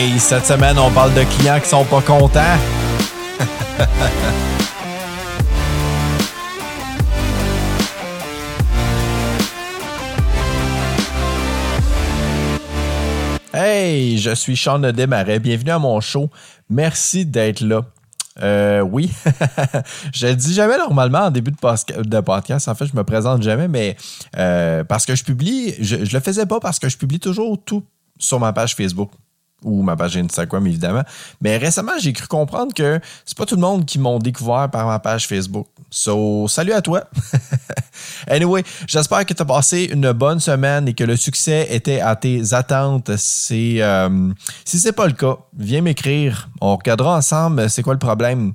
Hey, cette semaine, on parle de clients qui sont pas contents. hey, je suis Sean Desmarais. Bienvenue à mon show. Merci d'être là. Euh, oui, je le dis jamais normalement en début de, podcast. En fait, je me présente jamais, mais euh, parce que je publie, je, je le faisais pas parce que je publie toujours tout sur ma page Facebook ou ma page Instagram évidemment. Mais récemment, j'ai cru comprendre que c'est pas tout le monde qui m'ont découvert par ma page Facebook. So, salut à toi. anyway, j'espère que tu as passé une bonne semaine et que le succès était à tes attentes. C'est euh, si c'est pas le cas, viens m'écrire. On regardera ensemble c'est quoi le problème.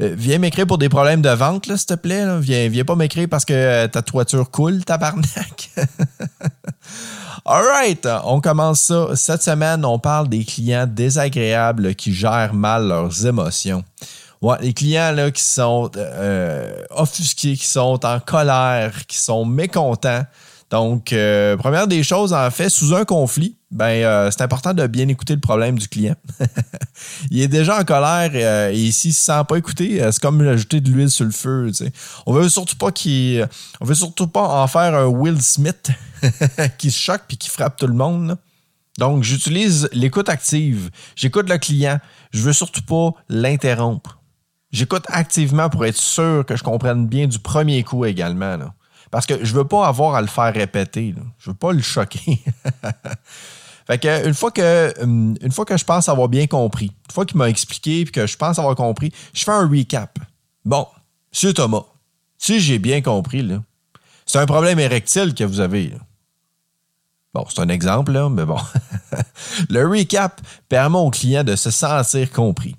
Euh, viens m'écrire pour des problèmes de vente, s'il te plaît. Viens, viens pas m'écrire parce que ta toiture coule, tabarnak. Alright, on commence ça. Cette semaine, on parle des clients désagréables qui gèrent mal leurs émotions. Ouais, les clients là, qui sont euh, offusqués, qui sont en colère, qui sont mécontents. Donc, euh, première des choses, en fait, sous un conflit, ben, euh, c'est important de bien écouter le problème du client. il est déjà en colère euh, et s'il ne se sent pas écouté, c'est comme ajouter de l'huile sur le feu. On veut surtout pas qu'il, on veut surtout pas en faire un Will Smith qui se choque puis qui frappe tout le monde. Donc, j'utilise l'écoute active. J'écoute le client. Je veux surtout pas l'interrompre. J'écoute activement pour être sûr que je comprenne bien du premier coup également. Parce que je veux pas avoir à le faire répéter. Je veux pas le choquer. fait que une fois que hum, une fois que je pense avoir bien compris, une fois qu'il m'a expliqué et que je pense avoir compris, je fais un recap. Bon, monsieur Thomas, si j'ai bien compris, c'est un problème érectile que vous avez. Bon, c'est un exemple, là, mais bon. le recap permet au client de se sentir compris.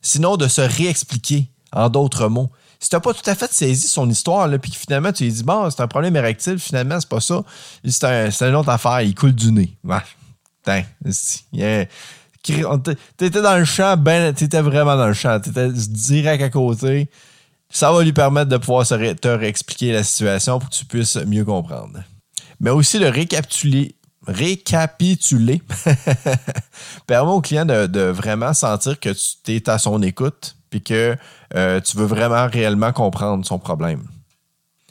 Sinon, de se réexpliquer en d'autres mots. Si tu n'as pas tout à fait saisi son histoire, là, puis que finalement tu lui dis, bon, c'est un problème érectile, finalement, c'est pas ça. C'est un, une autre affaire, il coule du nez. Ouais. T'étais dans le champ, ben, t'étais vraiment dans le champ, t'étais direct à côté. Ça va lui permettre de pouvoir te réexpliquer la situation pour que tu puisses mieux comprendre mais aussi le récapituler, récapituler permet au client de, vraiment sentir que tu es à son écoute puis que euh, tu veux vraiment réellement comprendre son problème.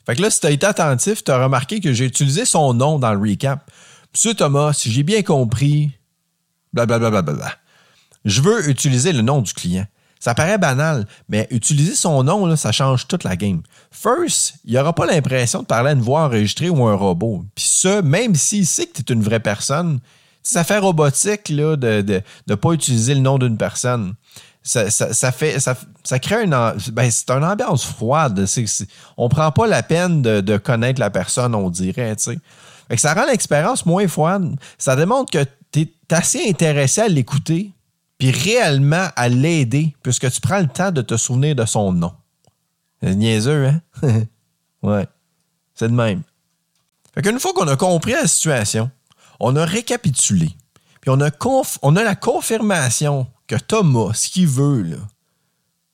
Fait que là, si tu as été attentif, tu as remarqué que j'ai utilisé son nom dans le recap. Monsieur Thomas, si j'ai bien compris, blablabla, je veux utiliser le nom du client. Ça paraît banal, mais utiliser son nom, ça change toute la game. First, il aura pas l'impression de parler à une voix enregistrée ou un robot. Puis ça, même s'il sait que tu es une vraie personne, ça fait robotique de ne pas utiliser le nom d'une personne. Ça, fait ça, crée une ben, c'est une ambiance froide. On on prend pas la peine de, connaître la personne, on dirait. ça rend l'expérience moins froide. Ça démontre que tu es assez intéressé à l'écouter puis réellement à l'aider, puisque tu prends le temps de te souvenir de son nom. C'est niaiseux, hein? ouais. C'est de même. Fait qu'une fois qu'on a compris la situation, on a récapitulé, puis on a, on a la confirmation que Thomas, ce qu'il veut,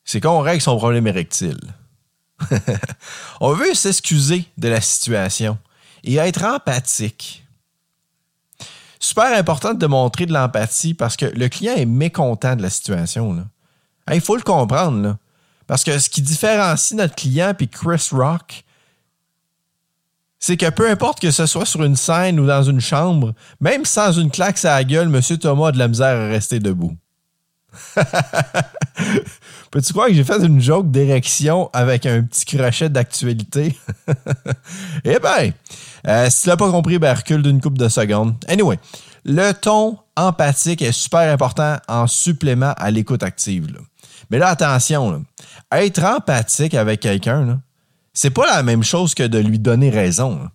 c'est qu'on règle son problème érectile. on veut s'excuser de la situation et être empathique super important de montrer de l'empathie parce que le client est mécontent de la situation. Il faut le comprendre. Parce que ce qui différencie notre client et Chris Rock, c'est que peu importe que ce soit sur une scène ou dans une chambre, même sans une claque à la gueule, M. Thomas a de la misère à rester debout. Peux-tu croire que j'ai fait une joke d'érection avec un petit crochet d'actualité? eh bien, euh, si tu l'as pas compris, ben recule d'une coupe de secondes. Anyway, le ton empathique est super important en supplément à l'écoute active. Mais là, attention, être empathique avec quelqu'un, c'est pas la même chose que de lui donner raison.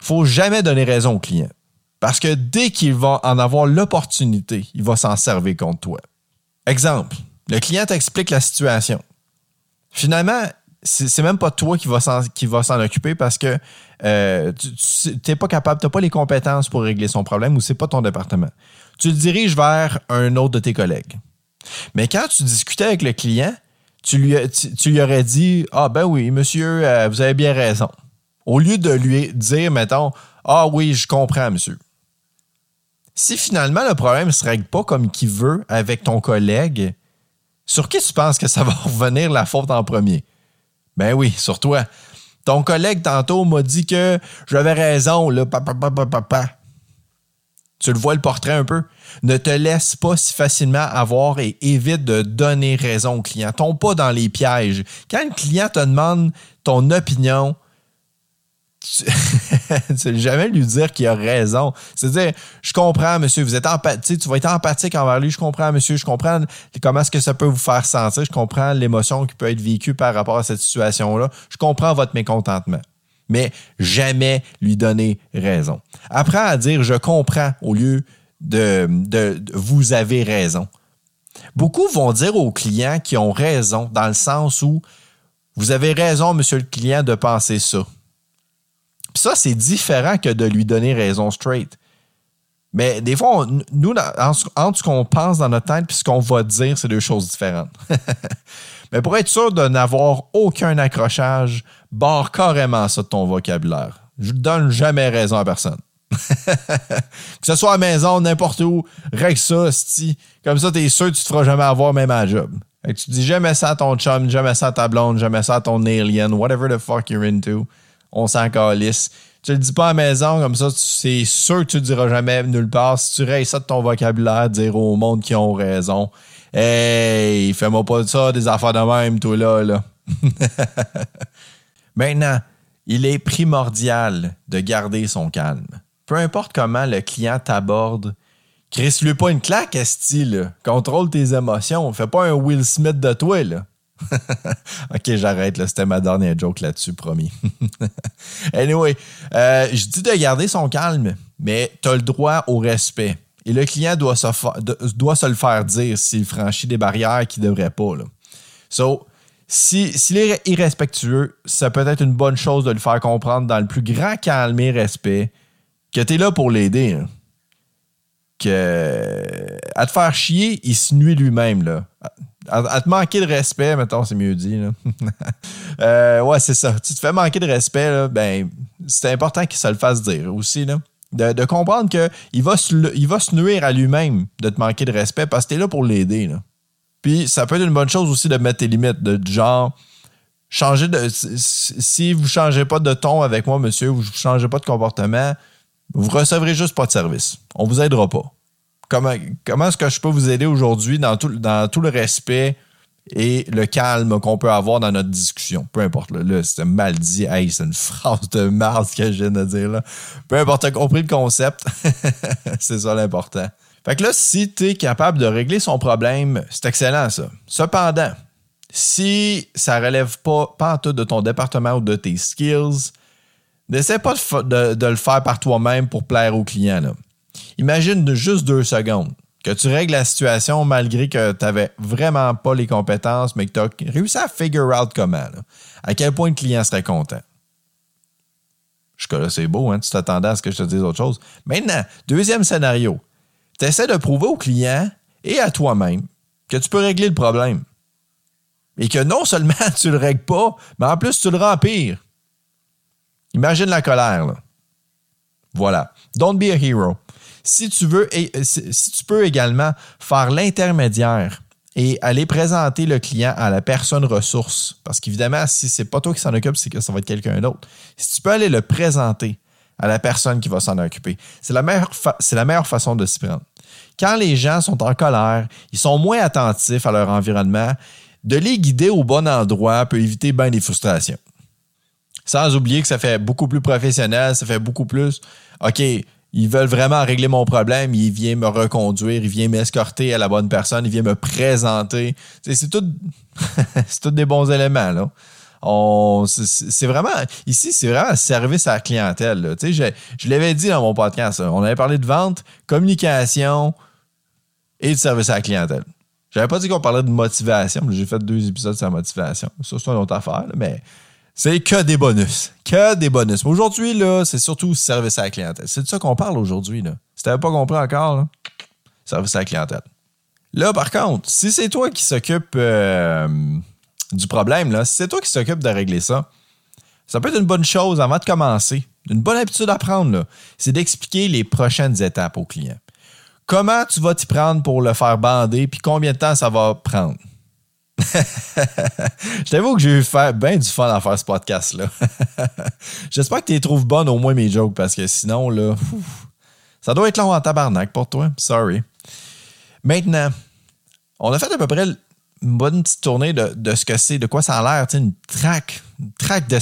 Faut jamais donner raison au client. Parce que dès qu'il va en avoir l'opportunité, il va s'en servir contre toi. Exemple, le client t'explique la situation. Finalement, c'est même pas toi qui va s'en occuper parce que euh, tu n'es pas capable, tu n'as pas les compétences pour régler son problème ou c'est pas ton département. Tu le diriges vers un autre de tes collègues. Mais quand tu discutais avec le client, tu lui, tu, aurais dit Ah ben oui, monsieur, euh, vous avez bien raison. Au lieu de lui dire, mettons, Ah oui, je comprends, monsieur. Si finalement le problème ne se règle pas comme qu'il veut avec ton collègue, sur qui tu penses que ça va revenir la faute en premier? Ben oui, sur toi. Ton collègue tantôt m'a dit que j'avais raison, là, papa, papa, papa. Tu le vois le portrait un peu? Ne te laisse pas si facilement avoir et évite de donner raison au client. Tombe pas dans les pièges. Quand le client te demande ton opinion, tu ne jamais lui dire qu'il a raison. C'est-à-dire, je comprends, monsieur, vous êtes empathique, tu vas être empathique envers lui, je comprends, monsieur, je comprends comment est-ce que ça peut vous faire sentir, je comprends l'émotion qui peut être vécue par rapport à cette situation-là, je comprends votre mécontentement. Mais jamais lui donner raison. Apprends à dire je comprends au lieu de, de vous avez raison. Beaucoup vont dire aux clients qui ont raison dans le sens où vous avez raison, monsieur le client, de penser ça ça, c'est différent que de lui donner raison straight. Mais des fois, nous, entre ce qu'on pense dans notre tête et ce qu'on va dire, c'est deux choses différentes. Mais pour être sûr de n'avoir aucun accrochage, barre carrément ça de ton vocabulaire. Je ne donne jamais raison à personne. que ce soit à la maison, n'importe où, règle ça. Comme ça, t'es sûr que tu te feras jamais avoir même à job. Et tu dis jamais ça à ton chum, jamais ça à ta blonde, jamais ça à ton alien, whatever the fuck you're into on s'en calisse. Tu le dis pas à la maison, comme ça, c'est sûr que tu le diras jamais nulle part. Si tu rayes ça de ton vocabulaire, dire au monde qui ont raison. Hey, fais-moi pas ça, des affaires de même, toi là, là. Maintenant, il est primordial de garder son calme. Peu importe comment le client t'aborde, crisse-lui pas une claque, style. Contrôle tes émotions. Fais pas un Will Smith de toi, là. ok, j'arrête. C'était ma dernière joke là-dessus, promis. anyway, euh, je dis de garder son calme, mais tu as le droit au respect. Et le client doit se, le faire dire s'il franchit des barrières qu'il ne devrait pas. Là. So, s'il est irrespectueux, ça peut être une bonne chose de le faire comprendre dans le plus grand calme et respect que tu es là pour l'aider. Que à te faire chier, il se nuit lui-même. À, te manquer de respect, mettons, c'est mieux dit. euh, ouais, c'est ça. Tu te fais manquer de respect, là, ben, c'est important qu'il se le fasse dire aussi. Là. De, comprendre qu'il va, se, il va se nuire à lui-même de te manquer de respect parce que tu es là pour l'aider. Puis ça peut être une bonne chose aussi de mettre tes limites, de genre changer de. Si vous ne changez pas de ton avec moi, monsieur, vous ne changez pas de comportement, vous recevrez juste pas de service. On vous aidera pas comment, comment est-ce que je peux vous aider aujourd'hui dans tout, dans tout le respect et le calme qu'on peut avoir dans notre discussion? Peu importe, là, c'est mal dit. Hey, c'est une phrase de merde que je viens de dire. Là. Peu importe, as compris le concept. c'est ça l'important. Fait que là, si tu es capable de régler son problème, c'est excellent ça. Cependant, si ça relève pas, pas en tout de ton département ou de tes skills, n'essaie pas de, de, le faire par toi-même pour plaire au client. Là. Imagine juste deux secondes que tu règles la situation malgré que tu n'avais vraiment pas les compétences, mais que tu as réussi à figure out comment. À quel point le client serait content. Jusque-là, c'est beau, hein? tu t'attendais à ce que je te dise autre chose. Maintenant, deuxième scénario. Tu essaies de prouver au client et à toi-même que tu peux régler le problème. Et que non seulement tu le règles pas, mais en plus tu le rends pire. Imagine la colère. Là. Voilà. Don't be a hero si tu veux, euh, tu peux également faire l'intermédiaire et aller présenter le client à la personne ressource, parce qu'évidemment, si c'est pas toi qui s'en occupe, c'est que ça va être quelqu'un d'autre. Si tu peux aller le présenter à la personne qui va s'en occuper, c'est la meilleure, c'est la meilleure façon de s'y prendre. Quand les gens sont en colère, ils sont moins attentifs à leur environnement, de les guider au bon endroit peut éviter bien des frustrations. Sans oublier que ça fait beaucoup plus professionnel, ça fait beaucoup plus, OK, ils veulent vraiment régler mon problème, il vient me reconduire, il vient m'escorter à la bonne personne, il vient me présenter. C'est tout, tout des bons éléments, là. c'est vraiment, ici, c'est vraiment un service à la clientèle. Je, je l'avais dit dans mon podcast, on avait parlé de vente, communication et de service à la clientèle. J'avais pas dit qu'on parlait de motivation, j'ai fait deux épisodes sur la motivation. Ça, c'est une autre affaire, mais c'est que des bonus. Que des bonus. Aujourd'hui, là, c'est surtout service à la clientèle. C'est de ça qu'on parle aujourd'hui. Là. Si t'avais pas compris encore, service à la clientèle. Là, par contre, si c'est toi qui s'occupe euh, du problème, si c'est toi qui s'occupe de régler ça, ça peut être une bonne chose avant de commencer. Une bonne habitude à prendre, c'est d'expliquer les prochaines étapes au client. Comment tu vas t'y prendre pour le faire bander, puis combien de temps ça va prendre? je t'avoue que j'ai eu bien du fun à faire ce podcast-là. J'espère que tu les trouves bonnes au moins mes jokes, parce que sinon, là, ça doit être long en tabarnak pour toi. Sorry. Maintenant, on a fait à peu près une bonne petite tournée de, ce que c'est, de quoi ça a l'air, une traque, une traque de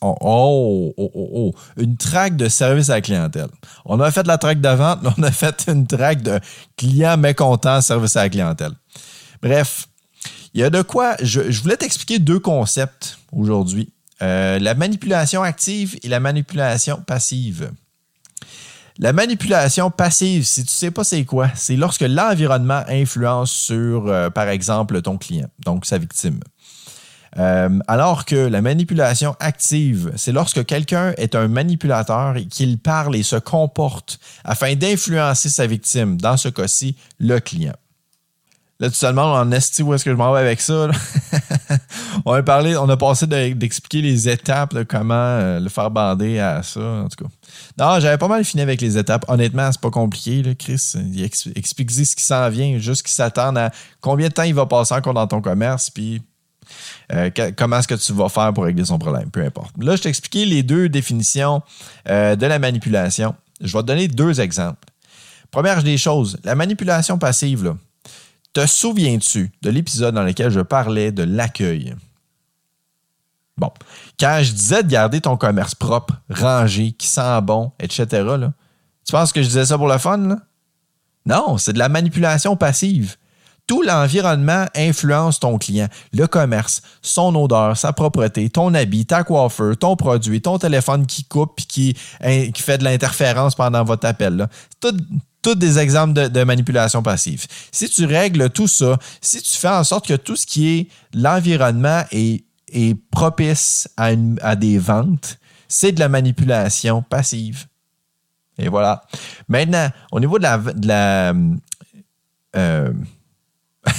oh, oh, oh, oh, une traque de service à la clientèle. On a fait la traque de vente, mais on a fait une traque de clients mécontents, service à la clientèle. Bref, il y a de quoi. Je, voulais t'expliquer deux concepts aujourd'hui euh, la manipulation active et la manipulation passive. La manipulation passive, si tu ne sais pas c'est quoi, c'est lorsque l'environnement influence sur, euh, par exemple, ton client, donc sa victime. Euh, alors que la manipulation active, c'est lorsque quelqu'un est un manipulateur et qu'il parle et se comporte afin d'influencer sa victime, dans ce cas-ci, le client. Là, te demandes en esti où est-ce que je m'en vais avec ça. on a parlé, on a passé d'expliquer les étapes comment euh, le faire bander à ça, en tout cas. Non, j'avais pas mal fini avec les étapes. Honnêtement, c'est pas compliqué, là, Chris. explique ce qui s'en vient, juste qu'il s'attend à combien de temps il va passer encore dans ton commerce, puis euh, comment est-ce que tu vas faire pour régler son problème, peu importe. Là, je t'ai expliqué les deux définitions euh, de la manipulation. Je vais te donner deux exemples. Première des choses, la manipulation passive, là, te souviens-tu de l'épisode dans lequel je parlais de l'accueil? Bon, quand je disais de garder ton commerce propre, rangé, qui sent bon, etc., tu penses que je disais ça pour le fun? Non, c'est de la manipulation passive. Tout l'environnement influence ton client, le commerce, son odeur, sa propreté, ton habit, ta coiffeur, ton produit, ton téléphone qui coupe et qui, hein, qui fait de l'interférence pendant votre appel. Tout, des exemples de, manipulation passive. Si tu règles tout ça, si tu fais en sorte que tout ce qui est l'environnement est, propice à, des ventes, c'est de la manipulation passive. Et voilà. Maintenant, au niveau de la. Euh,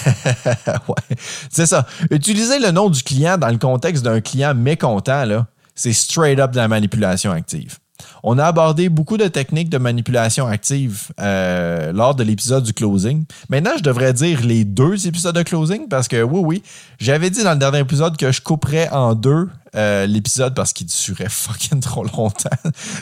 c'est ça. Utiliser le nom du client dans le contexte d'un client mécontent, c'est straight up de la manipulation active. On a abordé beaucoup de techniques de manipulation active euh, lors de l'épisode du closing. Maintenant, je devrais dire les deux épisodes de closing parce que oui, oui, j'avais dit dans le dernier épisode que je couperais en deux euh, l'épisode parce qu'il durait fucking trop longtemps.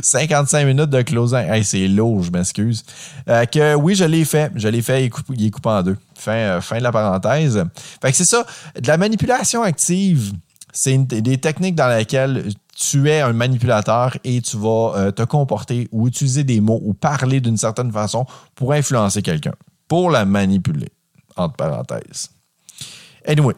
55 minutes de closing. Hey, c'est lourd, je m'excuse. Euh, que oui, je l'ai fait. Je l'ai fait, il est, coupé, en deux. Fin, fin de la parenthèse. Fait que c'est ça. De la manipulation active, c'est des techniques dans lesquelles tu es un manipulateur et tu vas euh, te comporter ou utiliser des mots ou parler d'une certaine façon pour influencer quelqu'un, pour la manipuler, entre parenthèses. Anyway,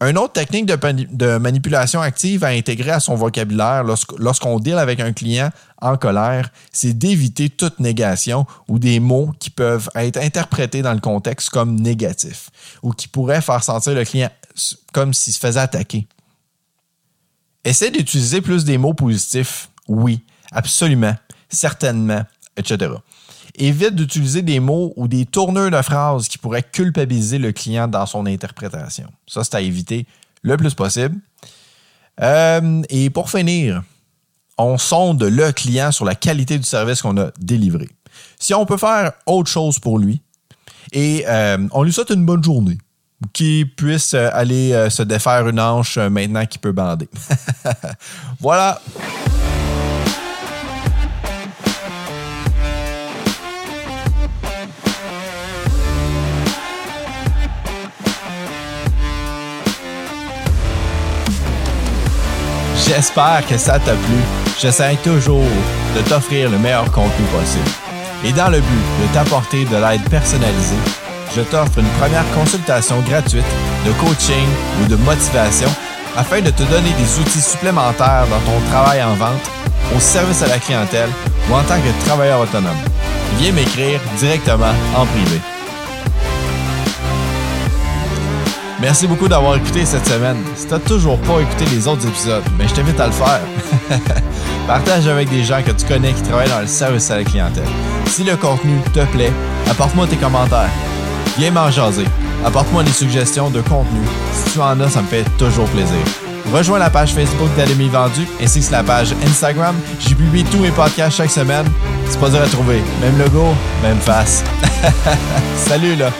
une autre technique de, manipulation active à intégrer à son vocabulaire lorsqu'on deal avec un client en colère, c'est d'éviter toute négation ou des mots qui peuvent être interprétés dans le contexte comme négatifs ou qui pourraient faire sentir le client comme s'il se faisait attaquer. Essaie d'utiliser plus des mots positifs. Oui, absolument, certainement, etc. Évite d'utiliser des mots ou des tourneurs de phrases qui pourraient culpabiliser le client dans son interprétation. Ça, c'est à éviter le plus possible. Euh, et pour finir, on sonde le client sur la qualité du service qu'on a délivré. Si on peut faire autre chose pour lui, et euh, on lui souhaite une bonne journée qui puisse aller euh, se défaire une hanche euh, maintenant qu'il peut bander. voilà. J'espère que ça t'a plu. J'essaie toujours de t'offrir le meilleur contenu possible. Et dans le but de t'apporter de l'aide personnalisée, je t'offre une première consultation gratuite de coaching ou de motivation afin de te donner des outils supplémentaires dans ton travail en vente, au service à la clientèle ou en tant que travailleur autonome. Viens m'écrire directement en privé. Merci beaucoup d'avoir écouté cette semaine. Si tu n'as toujours pas écouté les autres épisodes, mais je t'invite à le faire. Partage avec des gens que tu connais qui travaillent dans le service à la clientèle. Si le contenu te plaît, apporte-moi tes commentaires. Viens m'en jaser. Apporte-moi des suggestions de contenu. Si tu en as, ça me fait toujours plaisir. Rejoins la page Facebook d'Adami Vendu ainsi que la page Instagram. J'y publie tous mes podcasts chaque semaine. C'est pas dur à trouver. Même logo, même face. Salut là!